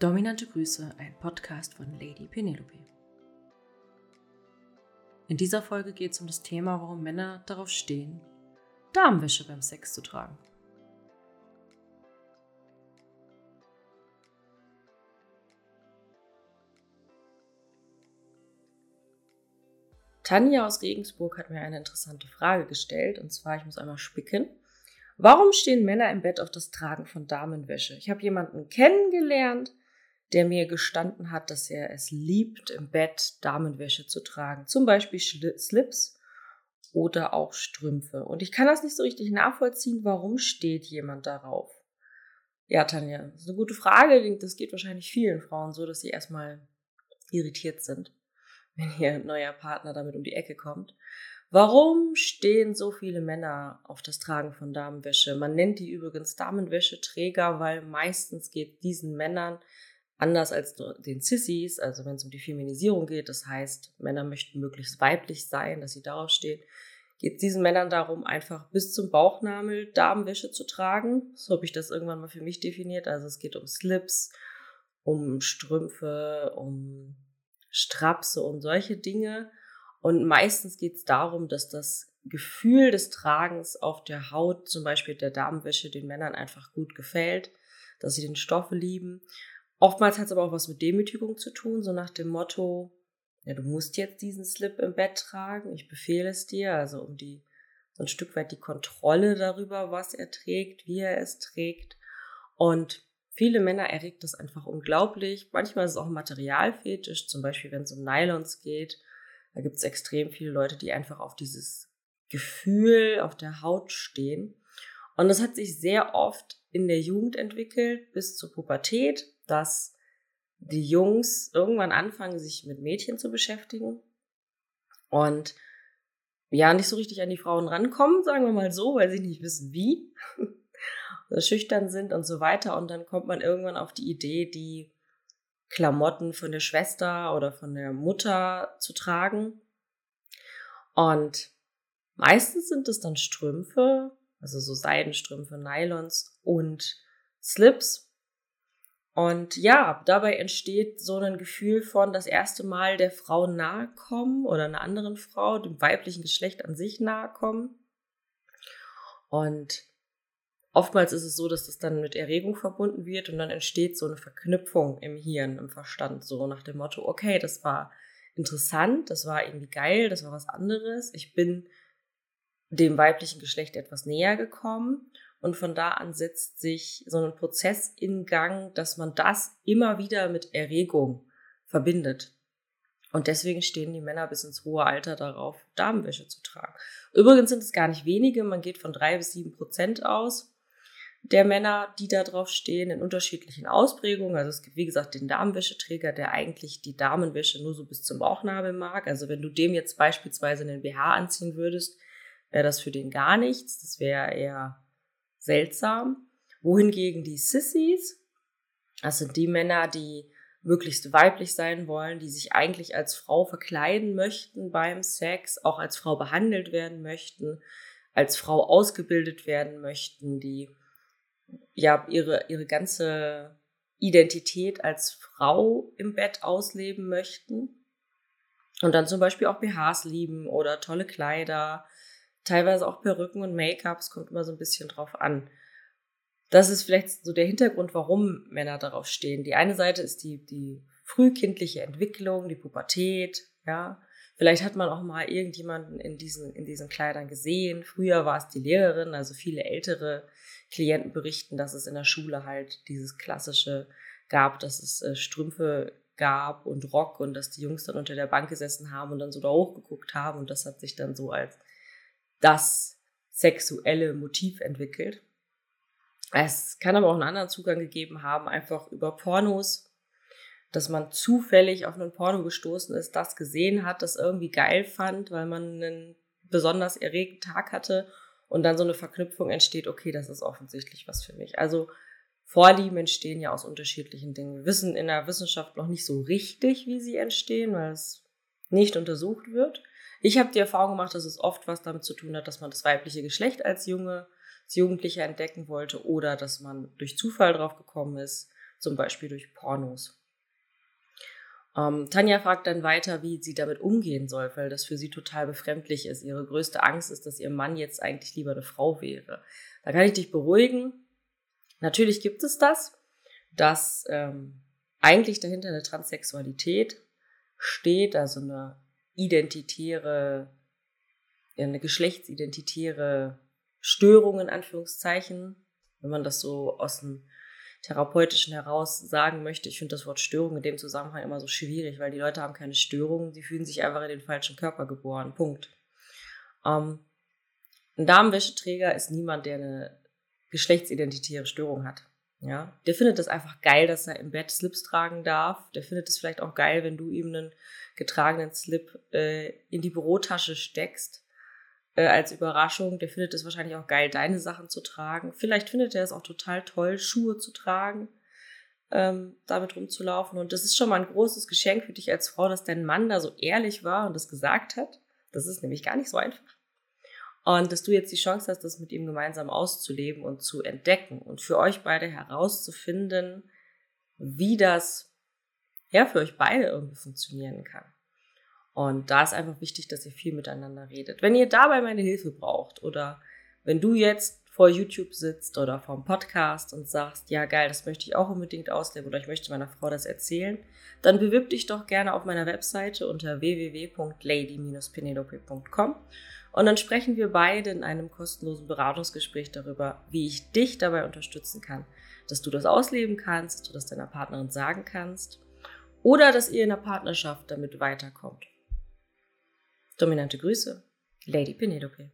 Dominante Grüße, ein Podcast von Lady Penelope. In dieser Folge geht es um das Thema, warum Männer darauf stehen, Damenwäsche beim Sex zu tragen. Tanja aus Regensburg hat mir eine interessante Frage gestellt, und zwar, ich muss einmal spicken. Warum stehen Männer im Bett auf das Tragen von Damenwäsche? Ich habe jemanden kennengelernt, der mir gestanden hat, dass er es liebt, im Bett Damenwäsche zu tragen. Zum Beispiel Slips oder auch Strümpfe. Und ich kann das nicht so richtig nachvollziehen, warum steht jemand darauf? Ja, Tanja, das ist eine gute Frage. Das geht wahrscheinlich vielen Frauen so, dass sie erstmal irritiert sind, wenn ihr neuer Partner damit um die Ecke kommt. Warum stehen so viele Männer auf das Tragen von Damenwäsche? Man nennt die übrigens Damenwäscheträger, weil meistens geht diesen Männern anders als den Sissies, also wenn es um die Feminisierung geht, das heißt, Männer möchten möglichst weiblich sein, dass sie darauf stehen, geht es diesen Männern darum, einfach bis zum Bauchnabel Damenwäsche zu tragen. So habe ich das irgendwann mal für mich definiert. Also es geht um Slips, um Strümpfe, um Strapse und solche Dinge. Und meistens geht es darum, dass das Gefühl des Tragens auf der Haut, zum Beispiel der Damenwäsche, den Männern einfach gut gefällt, dass sie den Stoff lieben Oftmals hat es aber auch was mit Demütigung zu tun, so nach dem Motto, ja, du musst jetzt diesen Slip im Bett tragen, ich befehle es dir, also um die, so ein Stück weit die Kontrolle darüber, was er trägt, wie er es trägt. Und viele Männer erregt das einfach unglaublich. Manchmal ist es auch Materialfetisch, zum Beispiel wenn es um Nylons geht. Da gibt es extrem viele Leute, die einfach auf dieses Gefühl auf der Haut stehen. Und das hat sich sehr oft in der Jugend entwickelt bis zur Pubertät dass die Jungs irgendwann anfangen, sich mit Mädchen zu beschäftigen und ja, nicht so richtig an die Frauen rankommen, sagen wir mal so, weil sie nicht wissen wie, schüchtern sind und so weiter. Und dann kommt man irgendwann auf die Idee, die Klamotten von der Schwester oder von der Mutter zu tragen. Und meistens sind es dann Strümpfe, also so Seidenstrümpfe, Nylons und Slips, und ja, dabei entsteht so ein Gefühl von das erste Mal der Frau nahe kommen oder einer anderen Frau, dem weiblichen Geschlecht an sich nahe kommen. Und oftmals ist es so, dass das dann mit Erregung verbunden wird und dann entsteht so eine Verknüpfung im Hirn, im Verstand, so nach dem Motto, okay, das war interessant, das war irgendwie geil, das war was anderes. Ich bin dem weiblichen Geschlecht etwas näher gekommen und von da an setzt sich so ein Prozess in Gang, dass man das immer wieder mit Erregung verbindet. Und deswegen stehen die Männer bis ins hohe Alter darauf, Damenwäsche zu tragen. Übrigens sind es gar nicht wenige, man geht von drei bis sieben Prozent aus der Männer, die da drauf stehen, in unterschiedlichen Ausprägungen. Also es gibt, wie gesagt, den Damenwäscheträger, der eigentlich die Damenwäsche nur so bis zum Bauchnabel mag. Also wenn du dem jetzt beispielsweise einen BH anziehen würdest, wäre das für den gar nichts. Das wäre eher seltsam. Wohingegen die Sissies, das sind die Männer, die möglichst weiblich sein wollen, die sich eigentlich als Frau verkleiden möchten beim Sex, auch als Frau behandelt werden möchten, als Frau ausgebildet werden möchten, die ja ihre, ihre ganze Identität als Frau im Bett ausleben möchten und dann zum Beispiel auch BHs lieben oder tolle Kleider, teilweise auch Perücken und Make-up, es kommt immer so ein bisschen drauf an. Das ist vielleicht so der Hintergrund, warum Männer darauf stehen. Die eine Seite ist die, die frühkindliche Entwicklung, die Pubertät, ja. Vielleicht hat man auch mal irgendjemanden in diesen, in diesen Kleidern gesehen. Früher war es die Lehrerin, also viele ältere Klienten berichten, dass es in der Schule halt dieses klassische gab, dass es äh, Strümpfe gab und Rock und dass die Jungs dann unter der Bank gesessen haben und dann so da hochgeguckt haben und das hat sich dann so als das sexuelle Motiv entwickelt. Es kann aber auch einen anderen Zugang gegeben haben, einfach über Pornos, dass man zufällig auf einen Porno gestoßen ist, das gesehen hat, das irgendwie geil fand, weil man einen besonders erregten Tag hatte und dann so eine Verknüpfung entsteht, okay, das ist offensichtlich was für mich. Also Vorlieben entstehen ja aus unterschiedlichen Dingen. Wir wissen in der Wissenschaft noch nicht so richtig, wie sie entstehen, weil es nicht untersucht wird. Ich habe die Erfahrung gemacht, dass es oft was damit zu tun hat, dass man das weibliche Geschlecht als Junge, als Jugendlicher entdecken wollte oder dass man durch Zufall drauf gekommen ist. zum Beispiel durch Pornos. Ähm, Tanja fragt dann weiter, wie sie damit umgehen soll, weil das für sie total befremdlich ist. Ihre größte Angst ist, dass ihr Mann jetzt eigentlich lieber eine Frau wäre. Da kann ich dich beruhigen. Natürlich gibt es das, dass ähm, eigentlich dahinter eine Transsexualität steht, also eine identitäre, eine geschlechtsidentitäre Störung in Anführungszeichen, wenn man das so aus dem Therapeutischen heraus sagen möchte. Ich finde das Wort Störung in dem Zusammenhang immer so schwierig, weil die Leute haben keine Störungen, sie fühlen sich einfach in den falschen Körper geboren. Punkt. Ähm, ein Damenwäscheträger ist niemand, der eine geschlechtsidentitäre Störung hat. Ja, der findet das einfach geil, dass er im Bett Slips tragen darf. Der findet es vielleicht auch geil, wenn du ihm einen getragenen Slip äh, in die Bürotasche steckst äh, als Überraschung. Der findet es wahrscheinlich auch geil, deine Sachen zu tragen. Vielleicht findet er es auch total toll, Schuhe zu tragen, ähm, damit rumzulaufen. Und das ist schon mal ein großes Geschenk für dich als Frau, dass dein Mann da so ehrlich war und das gesagt hat. Das ist nämlich gar nicht so einfach. Und dass du jetzt die Chance hast, das mit ihm gemeinsam auszuleben und zu entdecken und für euch beide herauszufinden, wie das ja für euch beide irgendwie funktionieren kann. Und da ist einfach wichtig, dass ihr viel miteinander redet. Wenn ihr dabei meine Hilfe braucht oder wenn du jetzt vor YouTube sitzt oder vor dem Podcast und sagst, ja geil, das möchte ich auch unbedingt ausleben oder ich möchte meiner Frau das erzählen, dann bewirb dich doch gerne auf meiner Webseite unter www.lady-penelope.com und dann sprechen wir beide in einem kostenlosen Beratungsgespräch darüber, wie ich dich dabei unterstützen kann, dass du das ausleben kannst, dass du das deiner Partnerin sagen kannst oder dass ihr in der Partnerschaft damit weiterkommt. Dominante Grüße, Lady Penelope.